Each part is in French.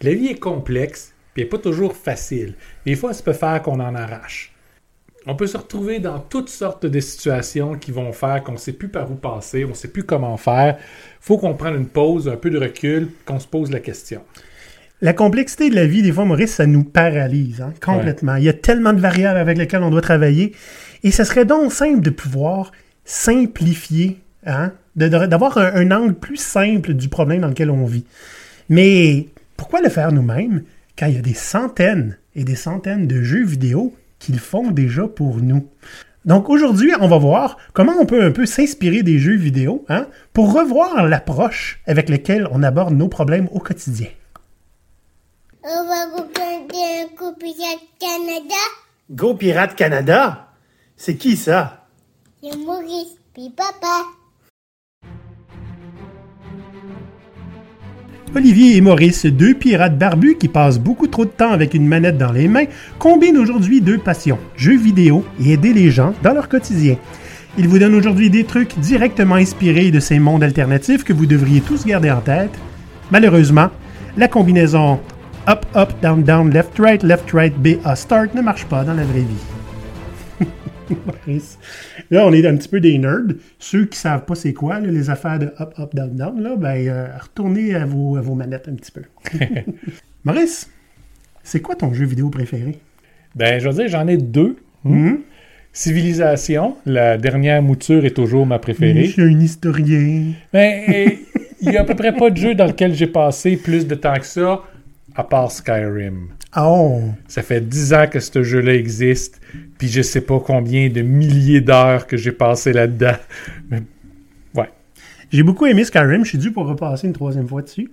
La vie est complexe, puis n'est pas toujours facile. Des fois, ça peut faire qu'on en arrache. On peut se retrouver dans toutes sortes de situations qui vont faire qu'on ne sait plus par où passer, on ne sait plus comment faire. Il faut qu'on prenne une pause, un peu de recul, qu'on se pose la question. La complexité de la vie, des fois, Maurice, ça nous paralyse hein, complètement. Il y a tellement de variables avec lesquelles on doit travailler. Et ce serait donc simple de pouvoir simplifier, hein, d'avoir un, un, angle plus simple du problème dans lequel on vit. Mais pourquoi le faire nous-mêmes quand il y a des centaines et des centaines de jeux vidéo qu'ils font déjà pour nous? Donc aujourd'hui, on va voir comment on peut un peu s'inspirer des jeux vidéo hein, pour revoir l'approche avec laquelle on aborde nos problèmes au quotidien. On va Go Pirate Canada. Go Pirate Canada? C'est qui ça? C'est Maurice, puis papa. Olivier et Maurice, deux pirates barbus qui passent beaucoup trop de temps avec une manette dans les mains, combinent aujourd'hui deux passions, jeux vidéo et aider les gens dans leur quotidien. Ils vous donnent aujourd'hui des trucs directement inspirés de ces mondes alternatifs que vous devriez tous garder en tête. Malheureusement, la combinaison up, up, down, down, left, right, left, right, B, A, start ne marche pas dans la vraie vie. là, on est un petit peu des nerds. Ceux qui savent pas c'est quoi, là, les affaires de up, up, down, down, là, ben, euh, retournez à vos, à vos manettes un petit peu. Maurice, c'est quoi ton jeu vidéo préféré? Ben, je veux dire, j'en ai deux. Hmm? Civilisation, la dernière mouture est toujours ma préférée. Je suis un historien. Ben, il y a à peu près pas de jeu dans lequel j'ai passé plus de temps que ça à part Skyrim. Oh! Ça fait dix ans que ce jeu-là existe, puis je sais pas combien de milliers d'heures que j'ai passé là-dedans. Mais, ouais. J'ai beaucoup aimé Skyrim, je suis dû pour repasser une troisième fois dessus.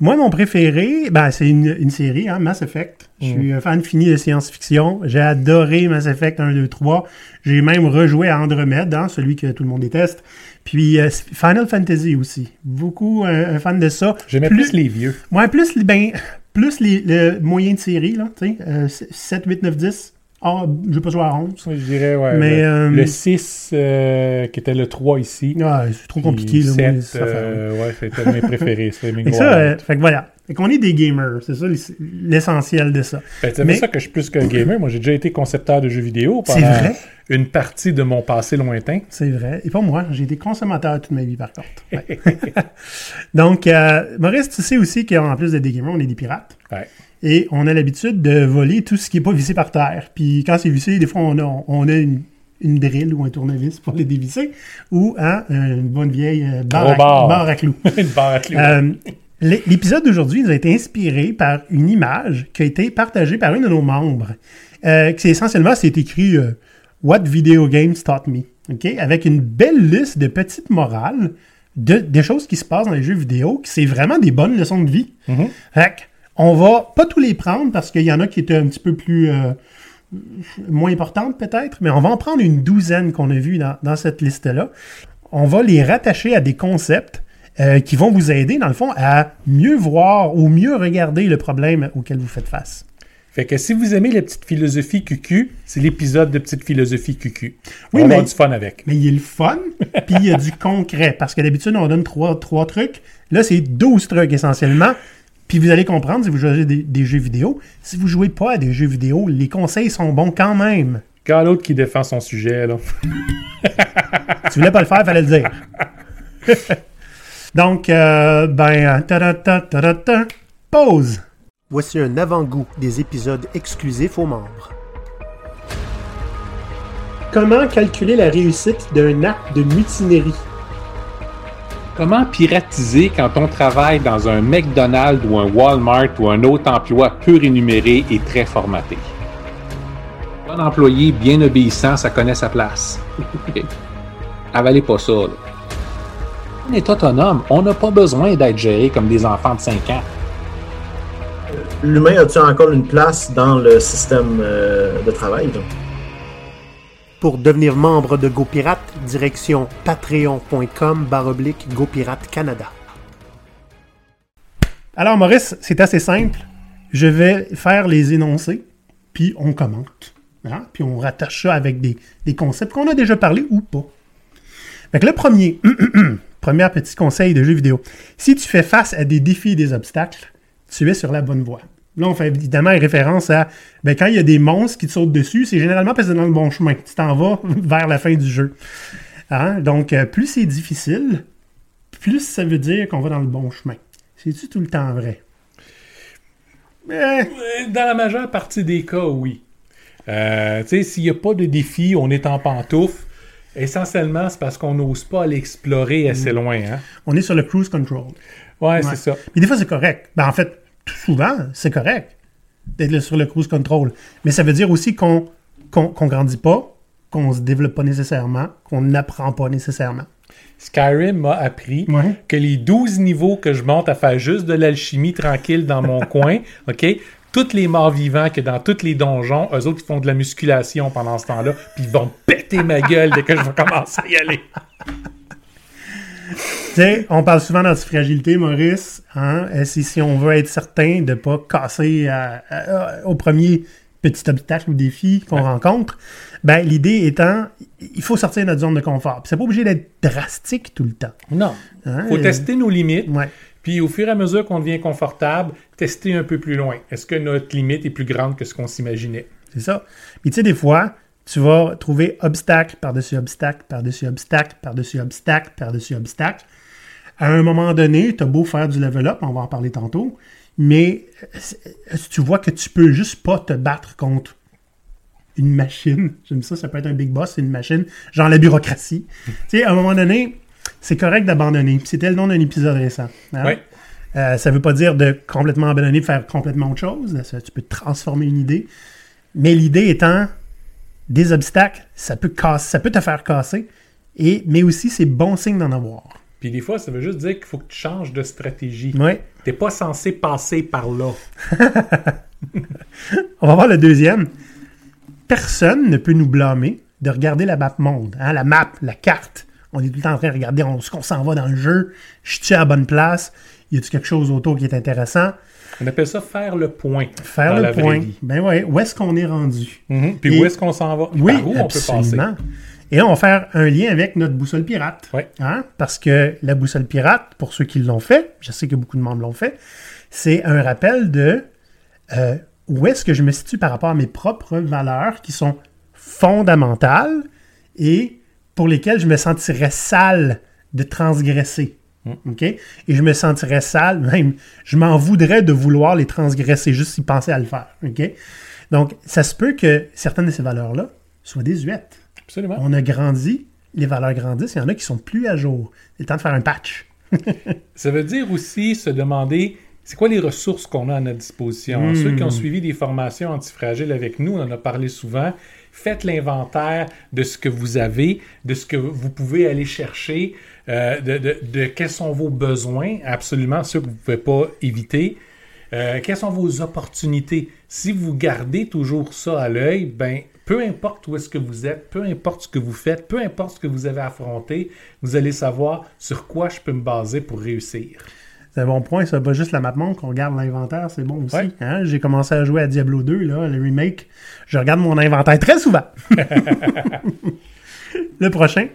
Moi, mon préféré, ben, c'est une, une, série, hein, Mass Effect. Je suis un fan fini de science-fiction. J'ai adoré Mass Effect 1, 2, 3. J'ai même rejoué à Andromède, hein, celui que tout le monde déteste. Puis euh, Final Fantasy aussi. Beaucoup un, fan de ça. J'aimais plus, plus, les vieux. Ouais, plus, ben, plus les, les moyens de série, là, euh, 7, 8, 9, 10. Ah, je vais pas jouer à 11. Je dirais, ouais. Mais, le, euh, le 6, euh, qui était le 3 ici. Ah, c'est trop compliqué, là. 7, moi, ça euh, ouais, c'était mes préférés. Mes Et ça, euh, fait que voilà. Fait qu'on est des gamers. C'est ça l'essentiel de ça. Ben, c'est Mais... ça que je suis plus qu'un gamer. Moi, j'ai déjà été concepteur de jeux vidéo pendant vrai? une partie de mon passé lointain. C'est vrai. Et pas moi. J'ai été consommateur toute ma vie, par contre. Ouais. Donc, euh, Maurice, tu sais aussi qu'en plus d'être des gamers, on est des pirates. Ouais. Et on a l'habitude de voler tout ce qui n'est pas vissé par terre. Puis quand c'est vissé, des fois, on a, on a une, une drill ou un tournevis pour les dévisser. Ou hein, une bonne vieille euh, barre, à, bar. barre à clous. une barre à clous. Euh, L'épisode d'aujourd'hui nous a été inspiré par une image qui a été partagée par un de nos membres. Euh, qui essentiellement, c'est écrit euh, What Video Games Taught Me. Okay? Avec une belle liste de petites morales, de, des choses qui se passent dans les jeux vidéo, qui c'est vraiment des bonnes leçons de vie. Mm -hmm. Fait on va pas tous les prendre parce qu'il y en a qui étaient un petit peu plus euh, moins importantes peut-être, mais on va en prendre une douzaine qu'on a vues dans, dans cette liste-là. On va les rattacher à des concepts euh, qui vont vous aider, dans le fond, à mieux voir ou mieux regarder le problème auquel vous faites face. Fait que si vous aimez la petite philosophie QQ, c'est l'épisode de petite philosophie QQ. On Oui, va mais- avoir du fun avec. Mais il y a le fun, puis il y a du concret. Parce que d'habitude, on donne trois, trois trucs. Là, c'est 12 trucs essentiellement. Puis vous allez comprendre si vous jouez à des, des jeux vidéo. Si vous jouez pas à des jeux vidéo, les conseils sont bons quand même. Quand l'autre qui défend son sujet, là. Si tu voulais pas le faire, fallait le dire. Donc, euh, ben, ta-da-ta, ta-da-ta, pause. Voici un avant-goût des épisodes exclusifs aux membres. Comment calculer la réussite d'un acte de mutinerie? Comment piratiser quand on travaille dans un McDonald's ou un Walmart ou un autre emploi peu rémunéré et très formaté? Un employé bien obéissant, ça connaît sa place. Avalez pas ça. On est autonome. On n'a pas besoin d'être géré comme des enfants de 5 ans. L'humain a-t-il encore une place dans le système euh, de travail? Pour devenir membre de GoPirate, direction patreon.com baroblique GoPirate Canada. Alors Maurice, c'est assez simple. Je vais faire les énoncés, puis on commente. Hein? Puis on rattache ça avec des, concepts qu'on a déjà parlé ou pas. Fait le premier, premier petit conseil de jeu vidéo. Si tu fais face à des défis et des obstacles, tu es sur la bonne voie. Là, on fait évidemment référence à ben, quand il y a des monstres qui te sautent dessus, c'est généralement parce que c'est dans le bon chemin. Tu t'en vas vers la fin du jeu. Hein? Donc, euh, plus c'est difficile, plus ça veut dire qu'on va dans le bon chemin. C'est-tu tout le temps vrai? Eh, Euh, Dans la majeure partie des cas, oui. Euh, tu sais, s'il n'y a pas de défi, on est en pantoufle. Essentiellement, c'est parce qu'on n'ose pas aller explorer assez Mm. loin. Hein? on est sur le cruise control. Ouais, Ouais. c'est ça. Mais des fois, c'est correct. Ben, en fait, souvent, c'est correct d'être sur le cruise control. Mais ça veut dire aussi qu'on qu'on grandit pas, qu'on se développe pas nécessairement, qu'on n'apprend pas nécessairement. Skyrim m'a appris Ouais. que les 12 niveaux que je monte à faire juste de l'alchimie tranquille dans mon coin, OK? Tous les morts vivants que dans tous les donjons, eux autres, ils font de la musculation pendant ce temps-là, puis ils vont péter ma gueule dès que je vais commencer à y aller. Sais, on parle souvent d'antifragilité, Maurice. Hein? C'est si on veut être certain de ne pas casser à- à- au premier petit obstacle ou défi qu'on rencontre, ben, l'idée étant, il faut sortir de notre zone de confort. Puis c'est pas obligé d'être drastique tout le temps. Non. Hein? faut Euh, tester nos limites, Ouais. puis au fur et à mesure qu'on devient confortable, tester un peu plus loin. Est-ce que notre limite est plus grande que ce qu'on s'imaginait? C'est ça. Puis tu sais, des fois, tu vas trouver obstacle par-dessus obstacle, par-dessus obstacle, par-dessus obstacle, par-dessus obstacle. À un moment donné, tu as beau faire du level up, on va en parler tantôt, mais euh, tu vois que tu peux juste pas te battre contre une machine. J'aime ça, ça peut être un big boss, c'est une machine, genre la bureaucratie. tu sais, à un moment donné, c'est correct d'abandonner. C'était le nom d'un épisode récent. hein? Ouais. Euh, ça veut pas dire de complètement abandonner, de faire complètement autre chose. Ça, tu peux transformer une idée. Mais l'idée étant, des obstacles, ça peut, casser, ça peut te faire casser, et, mais aussi c'est bon signe d'en avoir. Puis des fois, ça veut juste dire qu'il faut que tu changes de stratégie. Ouais. T'es pas censé passer par là. On va voir le deuxième. Personne ne peut nous blâmer de regarder la map monde, hein, la map, la carte. On est tout le temps en train de regarder on- ce qu'on s'en va dans le jeu. Je suis à la bonne place? Y a-t-il quelque chose autour qui est intéressant? On appelle ça faire le point. Faire dans le la vraie point. vie. Ben ouais, où est-ce qu'on est rendu? Mhm. Puis Et- où est-ce qu'on s'en va? Oui, Par où on peut passer? Et là, on va faire un lien avec notre boussole pirate. Ouais. Hein? Parce que la boussole pirate, pour ceux qui l'ont fait, je sais que beaucoup de membres l'ont fait, c'est un rappel de euh, où est-ce que je me situe par rapport à mes propres valeurs qui sont fondamentales et pour lesquelles je me sentirais sale de transgresser. OK? Et je me sentirais sale, même, je m'en voudrais de vouloir les transgresser, juste y penser à le faire. OK? Donc, ça se peut que certaines de ces valeurs-là soient désuètes. Absolument. On a grandi, les valeurs grandissent, il y en a qui sont plus à jour. C'est le temps de faire un patch. Ça veut dire aussi se demander c'est quoi les ressources qu'on a à notre disposition? Hmm. Ceux qui ont suivi des formations antifragiles avec nous, on en a parlé souvent. Faites l'inventaire de ce que vous avez, de ce que vous pouvez aller chercher, euh, de, de- de quels sont vos besoins, absolument ceux que vous ne pouvez pas éviter. Euh, quelles sont vos opportunités? Si vous gardez toujours ça à l'œil, ben, peu importe où est-ce que vous êtes, peu importe ce que vous faites, peu importe ce que vous avez affronté, vous allez savoir sur quoi je peux me baser pour réussir. C'est un bon point, ça. Pas juste la map monde qu'on regarde l'inventaire, c'est bon aussi. Ouais. Hein? J'ai commencé à jouer à Diablo 2, là, le remake. Je regarde mon inventaire très souvent. le prochain,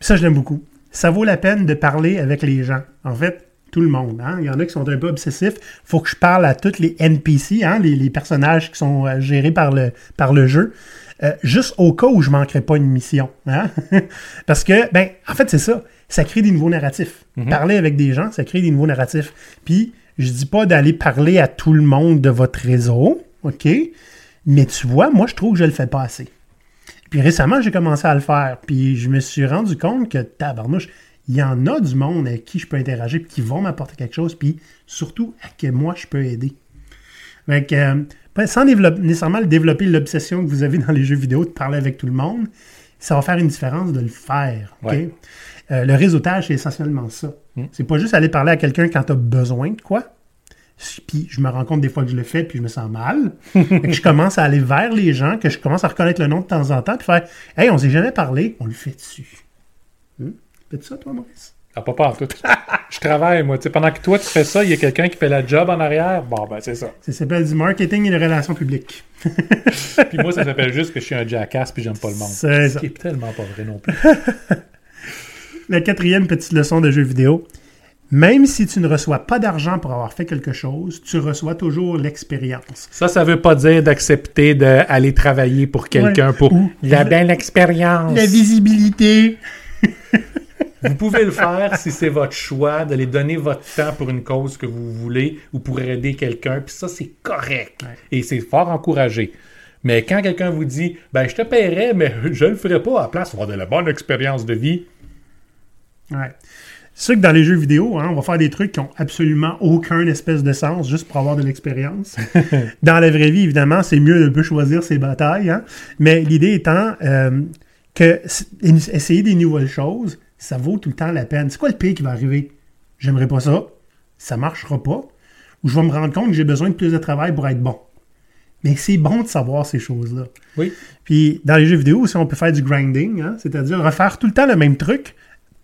ça je l'aime beaucoup. Ça vaut la peine de parler avec les gens. En fait, tout le monde. hein. Il y en a qui sont un peu obsessifs. faut que je parle à tous les NPC, hein, les, les personnages qui sont euh, gérés par le, par le jeu. Euh, juste au cas où je manquerai pas une mission. hein. Parce que, ben, en fait, c'est ça. Ça crée des nouveaux narratifs. Parler avec des gens, ça crée des nouveaux narratifs. Puis, je dis pas d'aller parler à tout le monde de votre réseau, OK? Mais tu vois, moi, je trouve que je le fais pas assez. Puis récemment, j'ai commencé à le faire. Puis je me suis rendu compte que, tabarnouche, il y en a du monde avec qui je peux interagir, puis qui vont m'apporter quelque chose, puis surtout à que moi, je peux aider. Que, euh, sans nécessairement développer l'obsession que vous avez dans les jeux vidéo de parler avec tout le monde, ça va faire une différence de le faire. Ouais. Euh, le réseautage, c'est essentiellement ça. C'est pas juste aller parler à quelqu'un quand tu as besoin de quoi. Puis je me rends compte des fois que je le fais, puis je me sens mal. Fait que je commence à aller vers les gens, que je commence à reconnaître le nom de temps en temps, puis faire Hey, on s'est jamais parlé, on le fait dessus. Fais-tu ça, toi, Maurice? Ah, pas pas en tout. je travaille, moi. Tu sais, pendant que toi, tu fais ça, il y a quelqu'un qui fait la job en arrière? Bon, ben, c'est ça. Ça s'appelle du marketing et des relations publiques. Puis moi, ça s'appelle juste que je suis un jackass puis j'aime pas le monde. C'est Ce ça. qui est tellement pas vrai non plus. La quatrième petite leçon de jeu vidéo. Même si tu ne reçois pas d'argent pour avoir fait quelque chose, tu reçois toujours l'expérience. Ça, ça veut pas dire d'accepter d'aller travailler pour quelqu'un Ouais. pour Ou la belle expérience. La visibilité. Vous pouvez le faire si c'est votre choix, d'aller donner votre temps pour une cause que vous voulez ou pour aider quelqu'un. Puis ça, c'est correct. Ouais. Et c'est fort encouragé. Mais quand quelqu'un vous dit, ben, je te paierai, mais je le ferai pas à la place, pour avoir de la bonne expérience de vie. Ouais. C'est sûr que dans les jeux vidéo, hein, on va faire des trucs qui ont absolument aucun espèce de sens juste pour avoir de l'expérience. dans la vraie vie, évidemment, c'est mieux de peu choisir ses batailles. hein. Mais l'idée étant euh, que essayer des nouvelles choses, ça vaut tout le temps la peine. C'est quoi le pire qui va arriver? J'aimerais pas ça. Ça marchera pas. Ou je vais me rendre compte que j'ai besoin de plus de travail pour être bon. Mais c'est bon de savoir ces choses-là. Oui. Puis dans les jeux vidéo aussi, on peut faire du grinding, hein, c'est-à-dire refaire tout le temps le même truc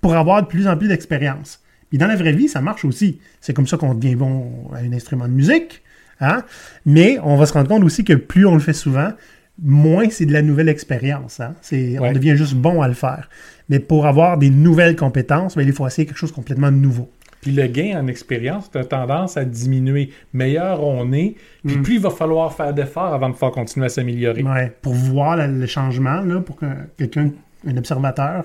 pour avoir de plus en plus d'expérience. Puis dans la vraie vie, ça marche aussi. C'est comme ça qu'on devient bon à un instrument de musique. Hein? Mais on va se rendre compte aussi que plus on le fait souvent, moins c'est de la nouvelle expérience. Hein? C'est, Ouais. On devient juste bon à le faire. Mais pour avoir des nouvelles compétences, ben, il faut essayer quelque chose de complètement nouveau. Puis le gain en expérience a tendance à diminuer. Meilleur on est, puis Mm. plus il va falloir faire d'efforts avant de pouvoir continuer à s'améliorer. Ouais, pour voir la- le changement, là, pour que quelqu'un, un observateur,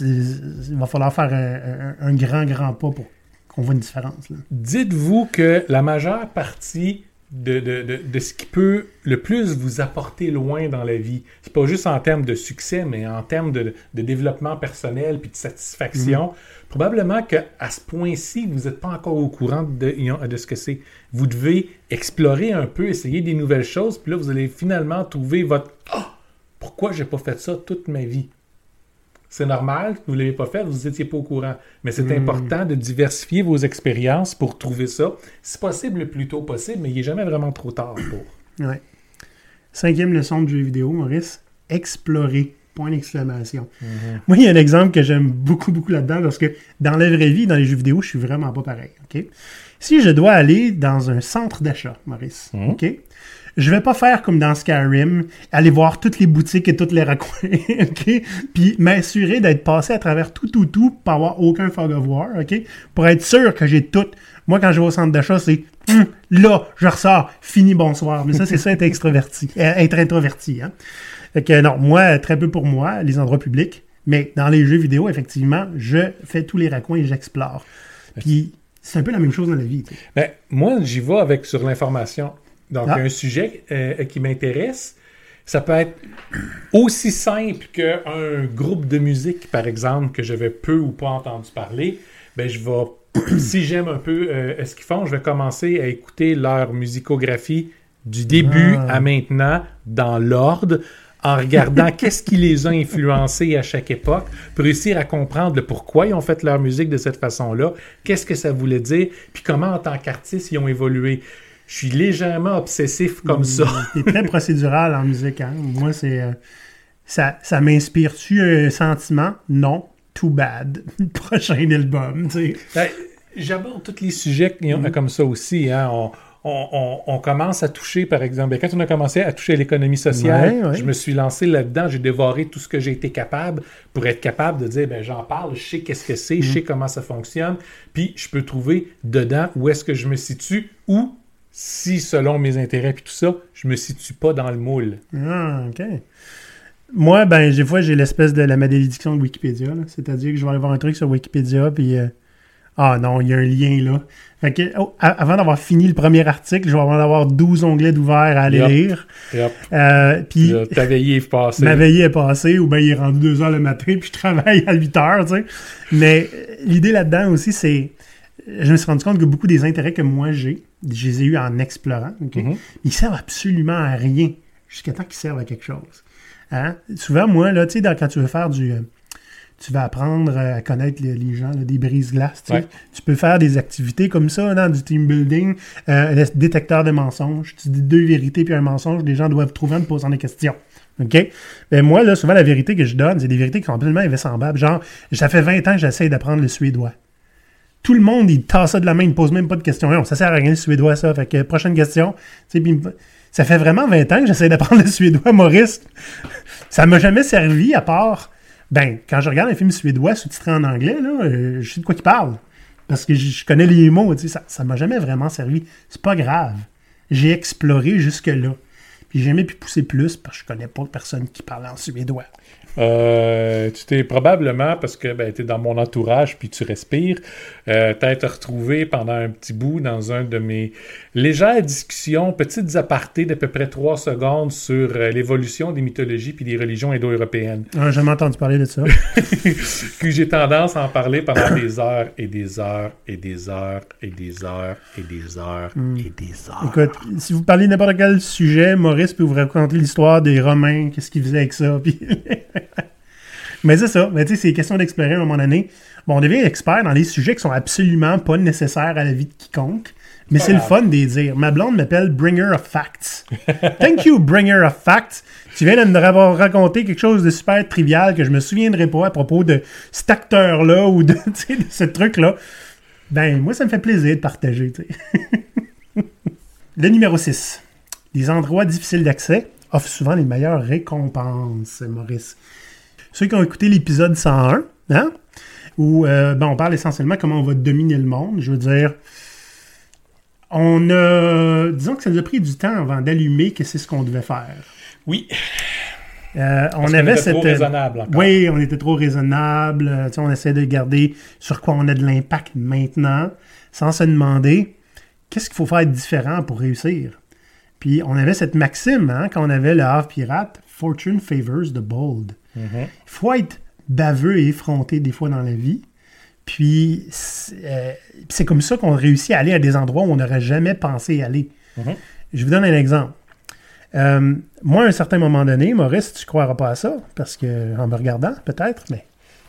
il va falloir faire un, un- un grand, grand pas pour qu'on voit une différence. Dites-vous que la majeure partie de, de- de- de ce qui peut le plus vous apporter loin dans la vie, c'est pas juste en termes de succès, mais en termes de, de développement personnel puis de satisfaction, probablement qu'à ce point-ci, vous n'êtes pas encore au courant de, de ce que c'est. Vous devez explorer un peu, essayer des nouvelles choses, puis là, vous allez finalement trouver votre Ah! Pourquoi j'ai pas fait ça toute ma vie? C'est normal vous ne l'ayez pas fait, vous n'étiez pas au courant. Mais c'est Mm. important de diversifier vos expériences pour trouver ça. Si possible, le plus tôt possible, mais il n'est jamais vraiment trop tard pour. Ouais. Cinquième leçon de jeu vidéo, Maurice, explorer. Point d'exclamation. Moi, il y a un exemple que j'aime beaucoup, beaucoup là-dedans parce que dans la vraie vie, dans les jeux vidéo, je suis vraiment pas pareil. OK? Si je dois aller dans un centre d'achat, Maurice, Mhm. OK? Je vais pas faire comme dans Skyrim, aller voir toutes les boutiques et toutes les raccoins, OK? Puis m'assurer d'être passé à travers tout, tout, tout, pour avoir aucun fog of war, OK? Pour être sûr que j'ai tout. Moi, quand je vais au centre d'achat, c'est Hum, là, je ressors, fini, bonsoir. Mais ça, c'est ça, être extraverti, euh, être introverti, hein? Fait que non, moi, très peu pour moi, les endroits publics. Mais dans les jeux vidéo, effectivement, je fais tous les raccoins et j'explore. Puis c'est un peu la même chose dans la vie. Ben, moi, j'y vais avec sur l'information. Donc, Ah. un sujet euh, qui m'intéresse, ça peut être aussi simple qu'un groupe de musique, par exemple, que j'avais peu ou pas entendu parler. Ben, je vais, si j'aime un peu euh, ce qu'ils font, je vais commencer à écouter leur musicographie du début Ah. à maintenant, dans l'ordre, en regardant qu'est-ce qui les a influencés à chaque époque, pour réussir à comprendre le pourquoi ils ont fait leur musique de cette façon-là, qu'est-ce que ça voulait dire, puis comment en tant qu'artiste ils ont évolué. Je suis légèrement obsessif comme ça. C'est très procédural en musique. Hein? Moi, c'est. euh, ça ça m'inspire-tu un sentiment? Non. Too bad. Prochain album, tu sais. Ben, J'aborde tous les sujets qui ont- comme ça aussi. hein. On, on- on- on commence à toucher, par exemple, ben, quand on a commencé à toucher à l'économie sociale, Ouais, ouais. je me suis lancé là-dedans, j'ai dévoré tout ce que j'ai été capable pour être capable de dire, ben, j'en parle, je sais qu'est-ce que c'est, je sais comment ça fonctionne, puis je peux trouver dedans où est-ce que je me situe ou si, selon mes intérêts puis tout ça, je me situe pas dans le moule. Ah, OK. Moi, ben, des fois, j'ai l'espèce de la malédiction de Wikipédia. C'est-à-dire que je vais aller voir un truc sur Wikipédia, puis... euh, ah non, il y a un lien là. Fait que, oh, avant d'avoir fini le premier article, je vais avoir 12 onglets d'ouvert à aller lire. Euh, puis ta veillée est passée. ma veillée est passée, ou bien il est rendu 2 heures le matin, puis je travaille à 8 heures, tu sais. Mais l'idée là-dedans aussi, c'est... Je me suis rendu compte que beaucoup des intérêts que moi j'ai, je les ai eus en explorant, ok? Mhm. Ils servent absolument à rien jusqu'à temps qu'ils servent à quelque chose. Hein? Souvent, moi, là, tu sais, quand tu veux faire du... euh, tu vas apprendre à connaître les, les gens, là, des brises-glaces. tu sais. Ouais. Tu peux faire des activités comme ça, dans du team building, euh, détecteur de mensonges. Tu dis deux vérités puis un mensonge, les gens doivent trouver en te posant des questions. OK? Ben moi, là, souvent, la vérité que je donne, c'est des vérités qui sont absolument invraisemblables. Genre, ça fait 20 ans que j'essaie d'apprendre le suédois. Tout le monde, il tasse ça de la main, il ne pose même pas de questions. Ça sert à rien le suédois, ça. Fait que, prochaine question. Ça fait vraiment 20 ans que j'essaie d'apprendre le suédois, Maurice. Ça m'a jamais servi à part, ben, quand je regarde un film suédois sous-titré en anglais, là, euh, je sais de quoi il parle. Parce que je, connais les mots, ça, ça m'a jamais vraiment servi. C'est pas grave. J'ai exploré jusque-là. Puis j'ai jamais pu pousser plus parce que je connais pas personne qui parle en suédois. Euh, tu t'es probablement, parce que ben, tu es dans mon entourage puis tu respires, euh, t'être retrouvé pendant un petit bout dans un de mes légères discussions, petites apartés d'à peu près trois secondes sur euh, l'évolution des mythologies puis des religions indo-européennes. Ah, j'ai jamais entendu parler de ça. que j'ai tendance à en parler pendant des heures et des heures et des heures et des heures et des heures et des heures. Écoute, si vous parlez n'importe quel sujet, Maurice peut vous raconter l'histoire des Romains, qu'est-ce qu'ils faisaient avec ça. Puis... Mais c'est ça. Mais tu sais, c'est question d'explorer à un moment donné. Bon, on devient expert dans les sujets qui sont absolument pas nécessaires à la vie de quiconque. Mais c'est le fun de les dire. Ma blonde m'appelle Bringer of Facts. Thank you, Bringer of Facts. Tu viens de me avoir raconté quelque chose de super trivial que je me souviendrai pas à propos de cet acteur-là ou de, ce truc-là. Ben, moi, ça me fait plaisir de partager. le numéro 6. Les endroits difficiles d'accès offrent souvent les meilleures récompenses, Maurice. Ceux qui ont écouté l'épisode 101, hein, où euh, ben, on parle essentiellement comment on va dominer le monde, je veux dire, on a, disons que ça nous a pris du temps avant d'allumer que c'est ce qu'on devait faire. Oui, Euh, on parce avait était cette. trop raisonnable encore. Oui, on était trop raisonnable. Euh, tu sais, on essaie de garder sur quoi on a de l'impact maintenant, sans se demander qu'est-ce qu'il faut faire de différent pour réussir. Puis on avait cette maxime, hein, quand on avait le Havre Pirate, Fortune favors the bold. Mhm. Il faut être baveux et effronté des fois dans la vie. Puis c'est euh, c'est comme ça qu'on réussit à aller à des endroits où on n'aurait jamais pensé aller. Mhm. Je vous donne un exemple. Euh, moi, à un certain moment donné, Maurice, tu ne croiras pas à ça, parce que en me regardant, peut-être, mais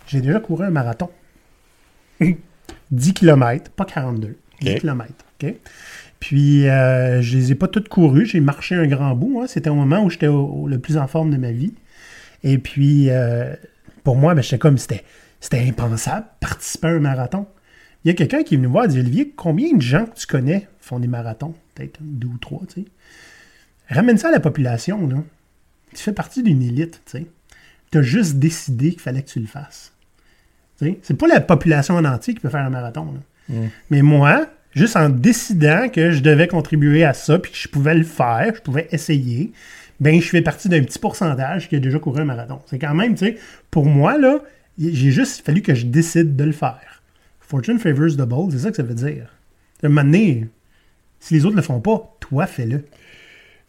j'ai déjà couru un marathon. 10 km, pas 42, 10 Ok. km. OK? Puis, euh, je les ai pas toutes courues. J'ai marché un grand bout. hein. C'était au moment où j'étais le plus en forme de ma vie. Et puis, euh, pour moi, ben, j'étais comme, c'était, c'était impensable, participer à un marathon. Il y a quelqu'un qui est venu me voir et dit Olivier, combien de gens que tu connais font des marathons? Peut-être deux ou trois, tu sais. Ramène ça à la population, là. Tu fais partie d'une élite, tu sais. Tu as juste décidé qu'il fallait que tu le fasses. Tu sais, C'est pas la population en entier qui peut faire un marathon. là. Mais moi, juste en décidant que je devais contribuer à ça, puis que je pouvais le faire, je pouvais essayer, ben je fais partie d'un petit pourcentage qui a déjà couru un marathon. C'est quand même, tu sais, pour moi, là, j'ai juste fallu que je décide de le faire. Fortune favors the bold, c'est ça que ça veut dire. À un moment donné, si les autres le font pas, toi, fais-le.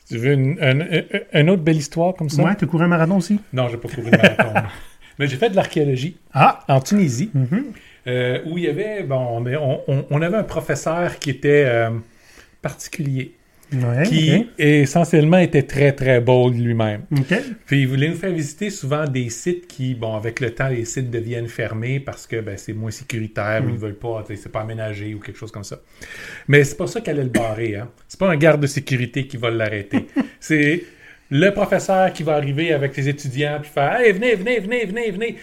Tu veux une, un- un- une autre belle histoire comme ça? Ouais, tu couru un marathon aussi? Non, j'ai pas couru de marathon. Mais j'ai fait de l'archéologie Ah! en Tunisie, Mhm. Euh, où il y avait, bon, on, avait un professeur qui était euh, particulier, Ouais, qui essentiellement était très très bold lui-même. Puis il voulait nous faire visiter souvent des sites qui, bon, avec le temps, les sites deviennent fermés parce que ben, c'est moins sécuritaire ou ils veulent pas, c'est pas aménagé ou quelque chose comme ça. Mais c'est pas ça qu'elle allait le barrer, hein. C'est pas un garde de sécurité qui va l'arrêter. c'est le professeur qui va arriver avec les étudiants puis faire Hey, venez, venez, venez, venez, venez.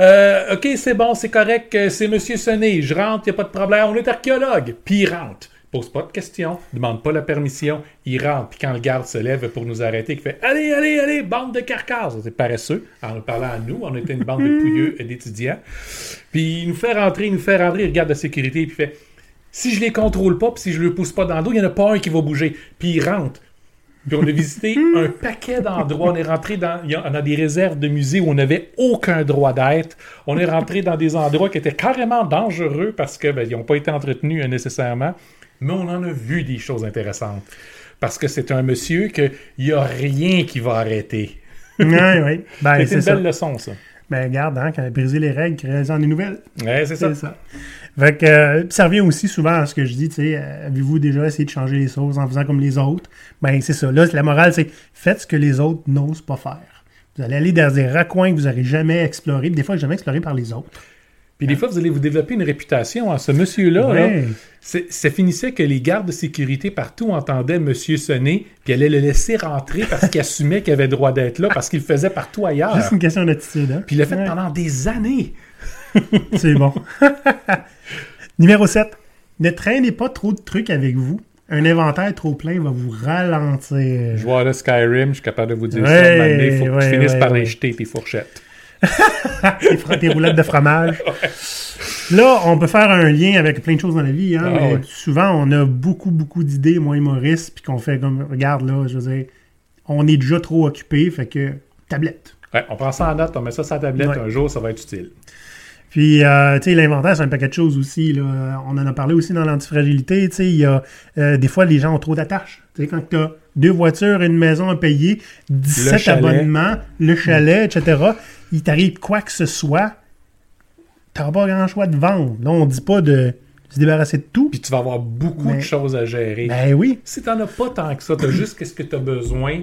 Euh, ok, c'est bon, c'est correct, euh, c'est Monsieur Sonné, je rentre, y a pas de problème, on est archéologue. Puis il rentre. Pose pas de questions, demande pas la permission, il rentre. Puis quand le garde se lève pour nous arrêter, il fait Allez, allez, allez, bande de carcasses. C'est paresseux. En nous parlant à nous, on était une bande de pouilleux d'étudiants. Puis il nous fait rentrer, il nous fait rentrer, il regarde la sécurité, puis il fait Si je les contrôle pas, puis si je le pousse pas dans le dos, il y en a pas un qui va bouger. Puis il rentre. Puis on a visité un paquet d'endroits. On est rentré dans, des réserves de musées où on n'avait aucun droit d'être. On est rentré dans des endroits qui étaient carrément dangereux parce que ben, n'ont pas été entretenus euh, nécessairement. Mais on en a vu des choses intéressantes. Parce que c'est un monsieur qu'il n'y a rien qui va arrêter. Ouais, ouais. Ben, c'est une ça. belle leçon, ça. Ben, regarde, hein, quand briser les règles, créez-en des nouvelles. Ouais, c'est ça. C'est ça. Fait que, euh, ça revient aussi souvent à ce que je dis, tu sais, euh, avez-vous déjà essayé de changer les choses en faisant comme les autres? Ben, c'est ça. Là, la morale, c'est faites ce que les autres n'osent pas faire. Vous allez aller dans des raccoins que vous n'aurez jamais explorés, puis des fois jamais explorés par les autres. Puis des fois, vous allez vous développer une réputation. hein. Ce monsieur-là, Ouais. Ça finissait que les gardes de sécurité partout entendaient Monsieur sonner, puis allaient le laisser rentrer parce qu'il assumait qu'il avait droit d'être là, parce qu'il le faisait partout ailleurs. Juste une question d'attitude, hein? Puis il l'a fait Ouais. pendant des années. C'est bon. Numéro 7. Ne traînez pas trop de trucs avec vous. Un inventaire trop plein va vous ralentir. Joueur de Skyrim, je suis capable de vous dire Ouais, ça. Il faut que ouais, tu finisses par les jeter, tes fourchettes. Tes, tes roulettes de fromage. Là, on peut faire un lien avec plein de choses dans la vie. Hein, Ah, mais ouais. Souvent, on a beaucoup, beaucoup d'idées, moi et Maurice, puis qu'on fait comme, regarde là, je veux dire, on est déjà trop occupé, fait que tablette. Ouais, on prend ça en note, on met ça sur la tablette, Ouais. un jour, ça va être utile. Puis, euh, tu sais, l'inventaire, c'est un paquet de choses aussi. Là. On en a parlé aussi dans l'antifragilité. Tu sais, il y a euh, des fois, les gens ont trop d'attaches. Tu sais, quand tu as deux voitures, une maison à payer, 17 chalet. abonnements, le chalet, etc., il t'arrive quoi que ce soit, tu n'auras pas grand choix de vendre. Là, on dit pas de se débarrasser de tout. Puis tu vas avoir beaucoup Mais- de choses à gérer. Ben oui. Si tu n'en as pas tant que ça, tu as juste qu'est-ce que tu as besoin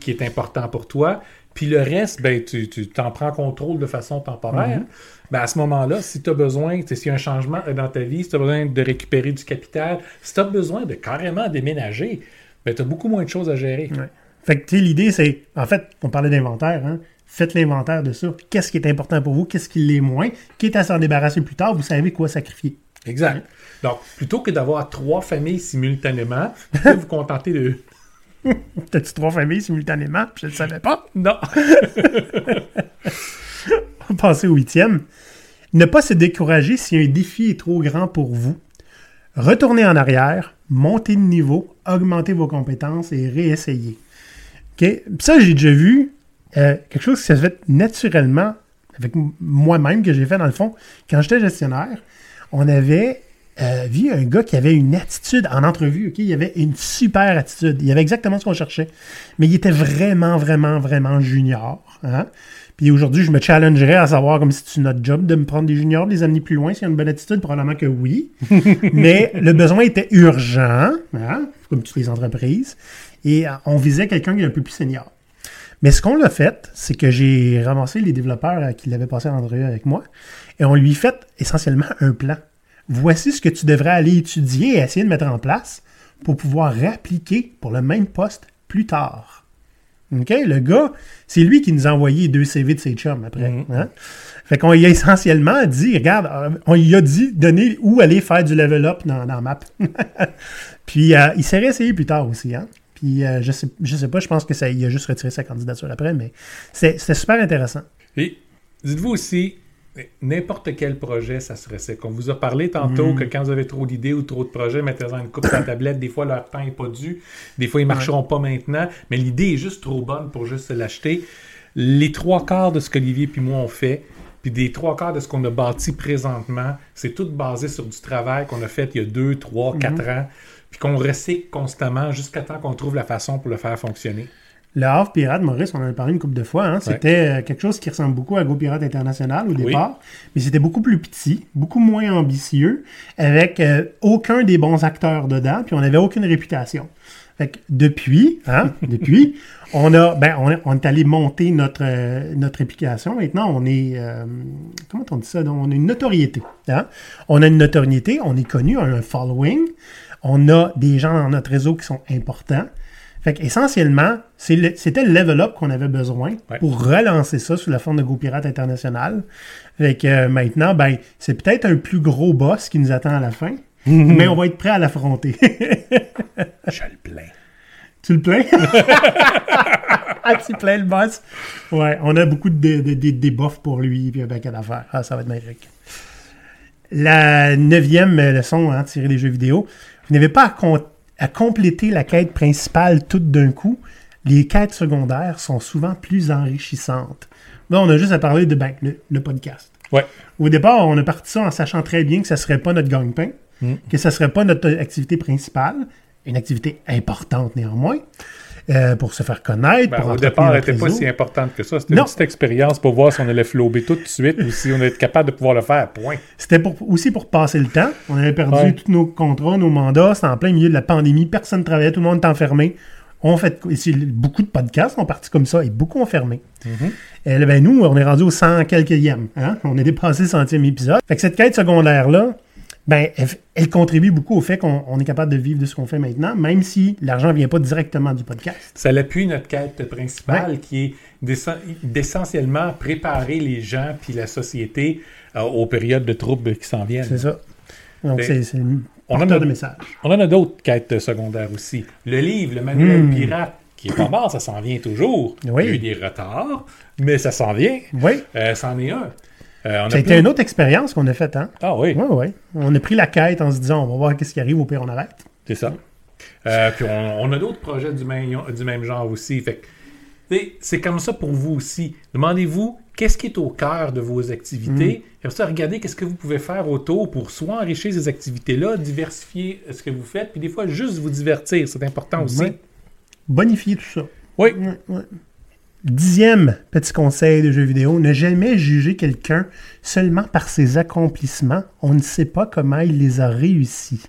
qui est important pour toi. Puis le reste, ben, tu tu t'en prends contrôle de façon temporaire. Ben, à ce moment-là, si tu as besoin, s'il y a un changement dans ta vie, si tu as besoin de récupérer du capital, si tu as besoin de carrément déménager, ben, tu as beaucoup moins de choses à gérer. Ouais. Fait que, l'idée, c'est, en fait, on parlait d'inventaire, hein. Faites l'inventaire de ça. Qu'est-ce qui est important pour vous? Qu'est-ce qui l'est moins? Quitte à s'en débarrasser plus tard, vous savez quoi sacrifier. Exact. Donc, plutôt que d'avoir trois familles simultanément, vous pouvez vous contenter de. T'as-tu trois familles simultanément? Je ne le savais pas. Non. On va passer au huitième. Ne pas se décourager si un défi est trop grand pour vous. Retournez en arrière, montez de niveau, augmentez vos compétences et réessayez. OK? Puis ça, j'ai déjà vu euh, quelque chose qui s'est fait naturellement avec moi-même, que j'ai fait dans le fond. Quand j'étais gestionnaire, on avait euh, vu un gars qui avait une attitude en entrevue. OK? Il avait une super attitude. Il avait exactement ce qu'on cherchait. Mais il était vraiment, vraiment, vraiment junior. Hein? Puis aujourd'hui, je me challengerais à savoir comme si c'est notre job de me prendre des juniors, de les amener plus loin. S'il y a une bonne attitude, probablement que oui. Mais le besoin était urgent, hein, comme toutes les entreprises. Et euh, on visait quelqu'un qui est un peu plus senior. Mais ce qu'on l'a fait, c'est que j'ai ramassé les développeurs euh, qui l'avaient passé en entrevue avec moi et on lui fait essentiellement un plan. Voici ce que tu devrais aller étudier et essayer de mettre en place pour pouvoir réappliquer pour le même poste plus tard. OK? Le gars, c'est lui qui nous a envoyé deux CV de ses chums après. Mhm. hein? Fait qu'on lui a essentiellement dit, regarde, euh, on lui a dit, donner où aller faire du level up dans, dans Map. Puis euh, il s'est réessayé plus tard aussi, hein? Puis euh, je sais, je sais pas, je pense que ça, il a juste retiré sa candidature après, mais c'est- c'était super intéressant. Et dites-vous aussi, n'importe quel projet, ça serait ça. On vous a parlé tantôt Mm. que quand vous avez trop d'idées ou trop de projets, mettez-en une coupe sur la tablette. Des fois, leur temps n'est pas dû. Des fois, ils ne marcheront pas maintenant. Mais l'idée est juste trop bonne pour juste l'acheter. Les trois quarts de ce qu'Olivier puis moi on fait, puis des trois quarts de ce qu'on a bâti présentement, c'est tout basé sur du travail qu'on a fait il y a deux, trois, quatre ans, puis qu'on recycle constamment jusqu'à temps qu'on trouve la façon pour le faire fonctionner. Le Havre Pirate, Maurice, on en a parlé une couple de fois, hein, c'était euh, quelque chose qui ressemble beaucoup à Go Pirate International au départ, mais c'était beaucoup plus petit, beaucoup moins ambitieux, avec euh, aucun des bons acteurs dedans, puis on n'avait aucune réputation. Fait que depuis, hein, depuis, on a, ben, on, est- on est allé monter notre, euh, notre application. Maintenant, on est, euh, comment on dit ça? Donc, on a une notoriété. Hein? On a une notoriété, on est connu, on a un following, on a des gens dans notre réseau qui sont importants. Fait qu'essentiellement, le- c'était le level up qu'on avait besoin Ouais. pour relancer ça sous la forme de Go Pirate International. Fait que euh, maintenant, ben, c'est peut-être un plus gros boss qui nous attend à la fin, mais on va être prêt à l'affronter. Je le plains. tu le plains? ah, tu plains le boss? Ouais, on a beaucoup de, de, de, de debuffs pour lui, puis un paquet d'affaires. Ah, ça va être magnifique. La neuvième leçon hein, tirée des jeux vidéo. Vous n'avez pas à, com- à compléter la quête principale toute d'un coup. Les quêtes secondaires sont souvent plus enrichissantes. Là, on a juste à parler de ben, le, le podcast. Ouais. Au départ, on a parti ça en sachant très bien que ça ne serait pas notre gagne-pain, Mm. que ça ne serait pas notre activité principale, une activité importante néanmoins, euh, pour se faire connaître. Ben, pour au départ, elle n'était pas si importante que ça. C'était une petite expérience pour voir si on allait flober tout de suite ou si on allait être capable de pouvoir le faire. Point. C'était pour- aussi pour passer le temps. On avait perdu Ouais. tous nos contrats, nos mandats. C'était en plein milieu de la pandémie. Personne ne travaillait, tout le monde était enfermé. On fait beaucoup de podcasts ont parti comme ça et beaucoup ont fermé. Et là, ben, nous, on est rendu au 100 quelquième. Hein? On est dépassé le centième épisode. Fait que cette quête secondaire-là, ben, elle, elle contribue beaucoup au fait qu'on on est capable de vivre de ce qu'on fait maintenant, même si l'argent ne vient pas directement du podcast. Ça appuie notre quête principale qui est d'essen- d'essentiellement préparer les gens puis la société euh, aux périodes de troubles qui s'en viennent. C'est ça. Donc, Ben, c'est c'est un on en a- de message. On en a d'autres quêtes secondaires aussi. Le livre, le manuel Mm. pirate, qui est pas mort, ça s'en vient toujours. Oui. Il y a eu des retards, mais ça s'en vient. Oui. Euh, c'en est un. Euh, été plein- une autre expérience qu'on a faite, hein? Ah oui, Ouais, ouais. On a pris la quête en se disant, on va voir qu'est-ce qui arrive, au pire, on arrête. c'est ça. Euh, puis on, on a d'autres projets du même, du même genre aussi. Fait c'est comme ça pour vous aussi. Demandez-vous qu'est-ce qui est au cœur de vos activités? Et ça, regardez qu'est-ce que vous pouvez faire autour pour soit enrichir ces activités-là, diversifier ce que vous faites, puis des fois juste vous divertir. C'est important aussi. Bonifier tout ça. Oui. Ouais. Dixième petit conseil de jeu vidéo, ne jamais juger quelqu'un seulement par ses accomplissements. On ne sait pas comment il les a réussis.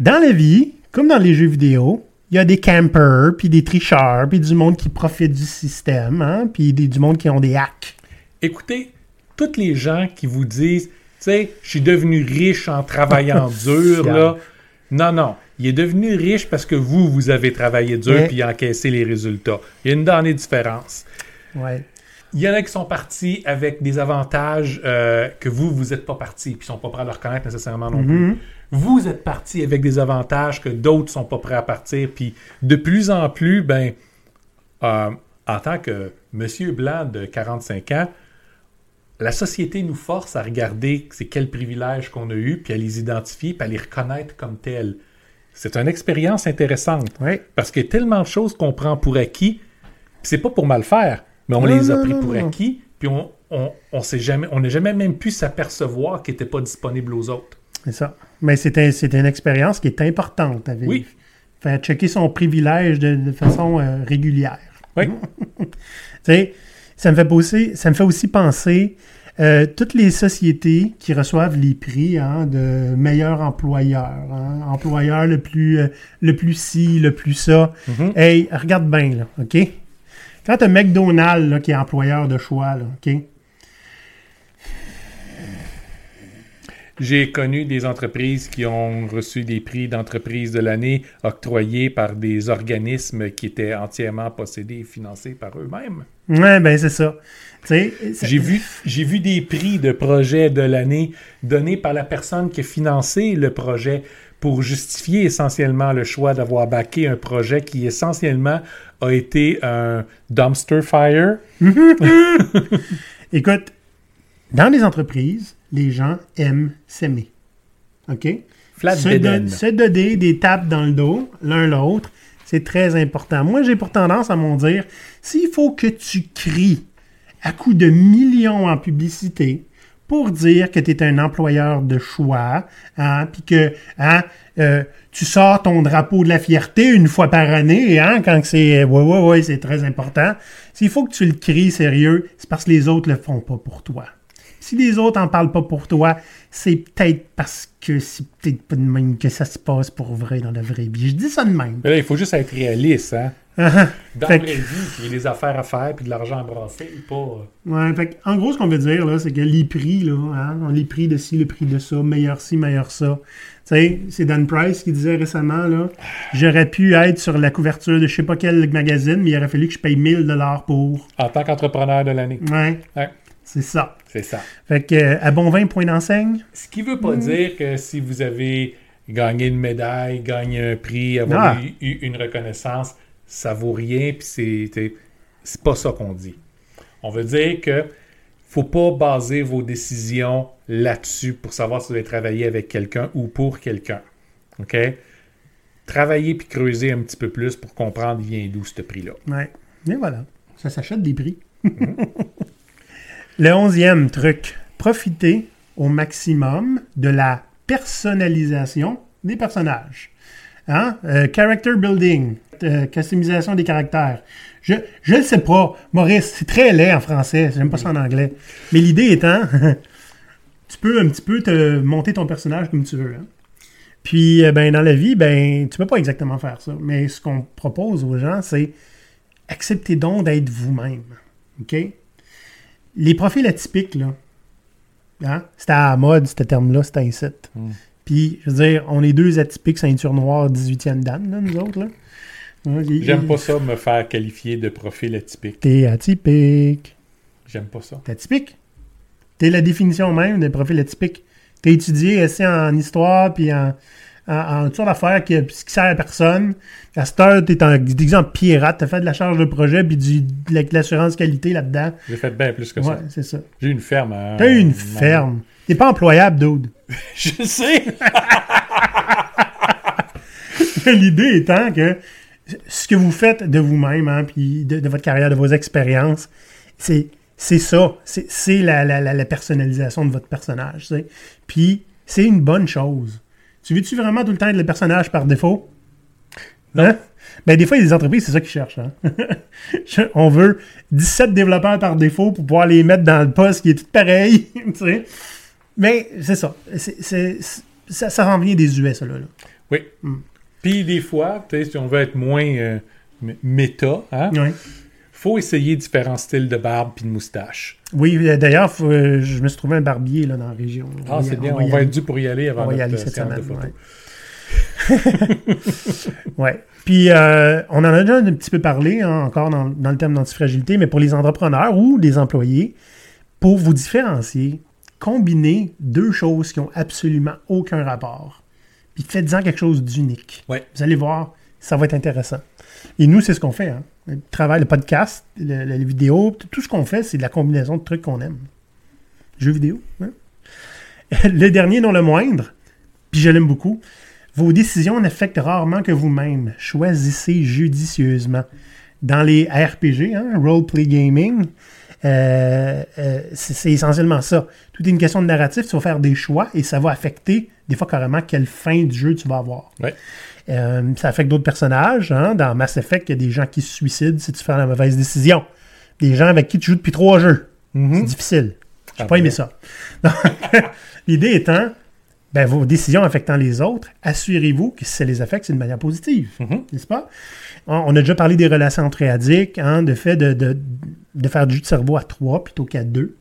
Dans la vie, comme dans les jeux vidéo, il y a des campers, puis des tricheurs, puis du monde qui profite du système, hein, puis des- du monde qui ont des hacks. Écoutez, tous les gens qui vous disent, tu sais, je suis devenu riche en travaillant dur, là. Non, non. Il est devenu riche parce que vous, vous avez travaillé dur Ouais. puis encaissé les résultats. Il y a une donnée différence. Ouais. Il y en a qui sont partis avec des avantages euh, que vous, vous n'êtes pas partis, puis ils sont pas prêts à le reconnaître nécessairement non plus. Vous êtes partis avec des avantages que d'autres sont pas prêts à partir, puis de plus en plus, ben, euh, en tant que monsieur blanc de 45 ans, la société nous force à regarder c'est quels privilèges qu'on a eus, puis à les identifier, puis à les reconnaître comme tels. C'est une expérience intéressante. Ouais. Parce qu'il y a tellement de choses qu'on prend pour acquis, puis c'est pas pour mal faire, mais on Non, les a non, pris non, pour acquis, puis on, on, on jamais, on n'a jamais même pu s'apercevoir qu'ils n'étaient pas disponibles aux autres. C'est ça. Mais c'était c'était une expérience qui est importante à vivre. Oui. Faire checker son privilège de, de façon euh, régulière. Oui. Tu sais, ça me fait ça me fait aussi penser euh, toutes les sociétés qui reçoivent les prix hein, de meilleur employeur, hein, employeur le plus euh, le plus ci, le plus ça. Mhm. Hey, regarde bien là, ok? Quand t'as McDonald's là, qui est employeur de choix, là, ok? J'ai connu des entreprises qui ont reçu des prix d'entreprise de l'année octroyés par des organismes qui étaient entièrement possédés et financés par eux-mêmes. Ouais, ben c'est ça. J'ai vu, j'ai vu des prix de projet de l'année donnés par la personne qui a financé le projet pour justifier essentiellement le choix d'avoir backé un projet qui essentiellement a été un dumpster fire. Écoute, dans les entreprises, les gens aiment s'aimer. OK? Flat se, donner des tapes dans le dos, l'un l'autre, c'est très important. Moi, j'ai pour tendance à m'en dire, s'il faut que tu cries à coups de millions en publicité pour dire que tu es un employeur de choix, hein, puis que hein, euh, tu sors ton drapeau de la fierté une fois par année, hein, quand c'est ouais, ouais, ouais, c'est très important. S'il faut que tu le cries sérieux, c'est parce que les autres le font pas pour toi. Si les autres en parlent pas pour toi, c'est peut-être parce que c'est peut-être pas de même que ça se passe pour vrai dans la vraie vie. Je dis ça de même. Mais là, il faut juste être réaliste. Hein? Ah, Dans Fait la vraie vie, il y a des affaires à faire puis de l'argent à brasser. Pas, euh, Ouais, fait en gros, ce qu'on veut dire, là, c'est que les prix, là, hein, les prix de ci, le prix de ça, meilleur ci, meilleur ça. Tu sais, c'est Dan Price qui disait récemment, là, j'aurais pu être sur la couverture de je sais pas quel magazine, mais il aurait fallu que je paye 1000 dollars pour. en tant qu'entrepreneur de l'année. Ouais, Ouais, c'est ça. c'est ça. Fait que, euh, à bon vin, point d'enseigne? Ce qui veut pas dire que si vous avez gagné une médaille, gagné un prix, avoir Ah. eu, eu une reconnaissance, ça vaut rien, puis c'est pas ça qu'on dit. On veut dire que faut pas baser vos décisions là-dessus pour savoir si vous allez travailler avec quelqu'un ou pour quelqu'un. OK? Travailler puis creuser un petit peu plus pour comprendre vient d'où ce prix-là. Ouais. Et voilà. Ça s'achète des prix. Le onzième truc. Profitez au maximum de la personnalisation des personnages. Hein? Euh, character building, euh, customisation des caractères. Je le sais pas, Maurice, c'est très laid en français, j'aime pas ça en anglais. Mais l'idée étant, tu peux un petit peu te monter ton personnage comme tu veux. hein. Puis, euh, ben, dans la vie, ben, tu peux pas exactement faire ça. Mais ce qu'on propose aux gens, c'est acceptez donc d'être vous-même. OK? Les profils atypiques, là, hein? c'était à la mode, ce terme-là, c'était un. Mm. Puis, je veux dire, on est deux atypiques ceinture noire 18e dan, là, nous autres. Là. J'aime pas ça me faire qualifier de profil atypique. T'es atypique. J'aime pas ça. T'es atypique? T'es la définition même d'un profil atypique. T'as étudié assez en histoire, puis en, en, en sortes d'affaires qui, qui sert à personne. À cette heure, t'es un exemple pirate, t'as fait de la charge de projet puis du, de la- de l'assurance qualité là-dedans. J'ai fait bien plus que Ouais, ça. c'est ça. J'ai une ferme. à- T'as eu une à- ferme. T'es pas employable, dude. Je sais. L'idée étant que ce que vous faites de vous-même, hein, puis de, de votre carrière, de vos expériences, c'est c'est ça. C'est la, la, la, la personnalisation de votre personnage. Puis c'est une bonne chose. Tu veux-tu vraiment tout le temps être le personnage par défaut? Hein? Ben, des fois, il y a des entreprises, c'est ça qu'ils cherchent. Hein? On veut 17 développeurs par défaut pour pouvoir les mettre dans le poste qui est tout pareil. tu sais. Mais c'est ça. C'est- c'est- c'est- ça. Ça rend bien des US, ça, là. là. Oui. Puis des fois, tu si on veut être moins euh, méta, hein. Faut essayer différents styles de barbe puis de moustache. Oui, euh, d'ailleurs, euh, je me suis trouvé un barbier là, dans la région. Ah, c'est bien. On, va être dû pour y aller On avant va y notre aller euh, cette de semaine. Ouais. ouais. Puis, euh, on en a déjà un petit peu parlé, hein, encore dans, dans le thème d'antifragilité, mais pour les entrepreneurs ou les employés, pour vous différencier, combinez deux choses qui ont absolument aucun rapport. Puis faites-en quelque chose d'unique. Ouais. Vous allez voir, ça va être intéressant. Et nous, c'est ce qu'on fait. Hein. Le travail, le podcast, le- vidéos, t- tout ce qu'on fait, c'est de la combinaison de trucs qu'on aime. Jeux vidéo. hein. Le dernier, non le moindre, puis je l'aime beaucoup. Vos décisions n'affectent rarement que vous-même. Choisissez judicieusement. Dans les RPG, hein, role-play gaming, euh, euh, c'est essentiellement ça. Tout est une question de narratif. Tu vas faire des choix et ça va affecter, des fois carrément, quelle fin du jeu tu vas avoir. Ouais. Euh, ça affecte d'autres personnages. hein. Dans Mass Effect, il y a des gens qui se suicident si tu fais la mauvaise décision. Des gens avec qui tu joues depuis trois jeux. C'est difficile. J'ai Ah, pas aimé ça. Donc, L'idée étant, ben, vos décisions affectant les autres, assurez-vous que si ça les affecte, c'est de manière positive. Mhm. N'est-ce pas? On on a déjà parlé des relations entre addicts, hein, de fait de, de, de faire du de cerveau à trois plutôt qu'à deux,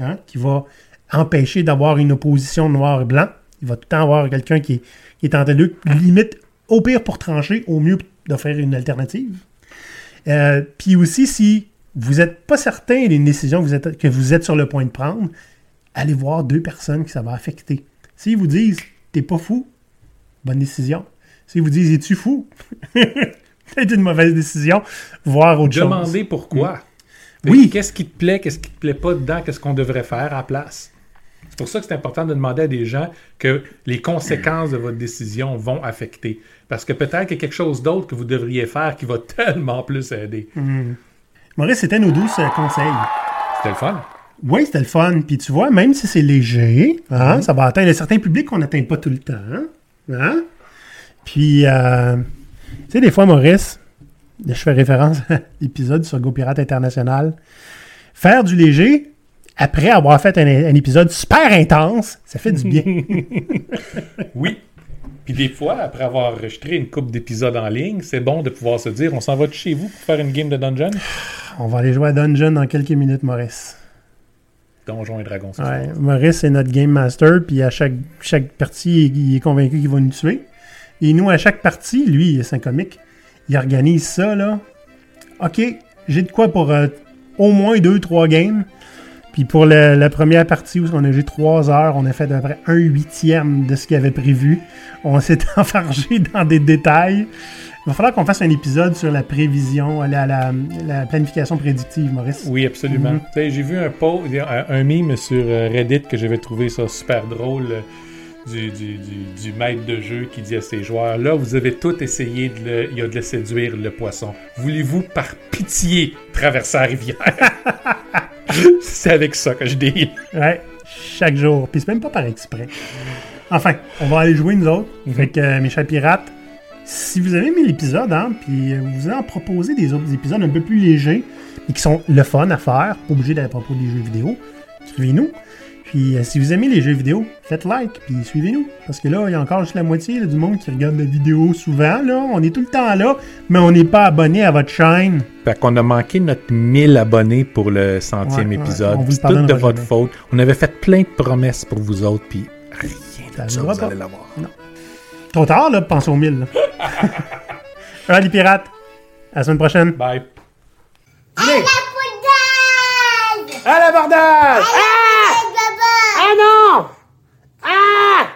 hein, qui va empêcher d'avoir une opposition noir et blanc. Il va tout le temps avoir quelqu'un qui, est- qui est entre les deux, limite, au pire pour trancher, au mieux d'offrir une alternative. Euh, Puis aussi, si vous n'êtes pas certain d'une décision que vous, êtes, que vous êtes sur le point de prendre, allez voir deux personnes que ça va affecter. S'ils vous disent T'es pas fou, bonne décision. S'ils vous disent Es-tu fou? C'est une mauvaise décision. Voir autre chose. Demandez pourquoi. Oui. Qu'est-ce qui te plaît, qu'est-ce qui te plaît pas dedans, qu'est-ce qu'on devrait faire à la place? C'est pour ça que c'est important de demander à des gens que les conséquences de votre décision vont affecter. Parce que peut-être qu'il y a quelque chose d'autre que vous devriez faire qui va tellement plus aider. Maurice, c'était nos douces euh, conseils. C'était le fun. Oui, c'était le fun. Puis tu vois, même si c'est léger, hein, ça va atteindre un certain public qu'on n'atteint pas tout le temps. Hein? Puis, euh, tu sais, des fois, Maurice, je fais référence à l'épisode sur GoPirate International, faire du léger, après avoir fait un, un épisode super intense, ça fait du bien. Oui. Puis des fois, après avoir enregistré une coupe d'épisodes en ligne, c'est bon de pouvoir se dire on s'en va de chez vous pour faire une game de dungeon? On va aller jouer à Dungeon dans quelques minutes, Maurice. Donjon et Dragons. Ouais. Maurice, c'est notre Game Master, puis à chaque, chaque partie, il est convaincu qu'il va nous tuer. Et nous, à chaque partie, lui, c'est un comique, il organise ça, là. OK, j'ai de quoi pour euh, au moins deux, trois games. Puis pour le- la première partie où on a joué trois heures, on a fait à peu près un huitième de ce qu'il avait prévu. On s'est enfargé dans des détails. Il va falloir qu'on fasse un épisode sur la prévision, la, la, la planification prédictive, Maurice. Oui, absolument. Mhm. J'ai vu un, post, un, un meme sur euh, Reddit que j'avais trouvé ça super drôle euh, du, du, du- du maître de jeu qui dit à ses joueurs Là, vous avez tout essayé de le, il y a de le séduire, le poisson. Voulez-vous, par pitié, traverser la rivière? C'est avec ça que je dis. Ouais, chaque jour. Puis c'est même pas par exprès. Enfin, on va aller jouer nous autres. Fait que, euh, mes chers pirates, si vous avez aimé l'épisode, hein, puis euh, vous en proposez des autres épisodes un peu plus légers et qui sont le fun à faire, pas obligé d'être à propos des jeux vidéo, suivez-nous. Puis euh, si vous aimez les jeux vidéo, faites like, puis suivez-nous. Parce que là, il y a encore juste la moitié là, du monde qui regarde la vidéo souvent. Là. On est tout le temps là, mais on n'est pas abonné à votre chaîne. Fait qu'on a manqué notre 1000 abonnés pour le centième Ouais, épisode. C'est tout de votre jamais. faute. On avait fait plein de promesses pour vous autres, puis rien de ça, vous allez l'avoir. Trop tard, là, penser aux mille. Là. les pirates. À la semaine prochaine. Bye. À l'abordage! À l'abordage! Ah! Ah non! Ah!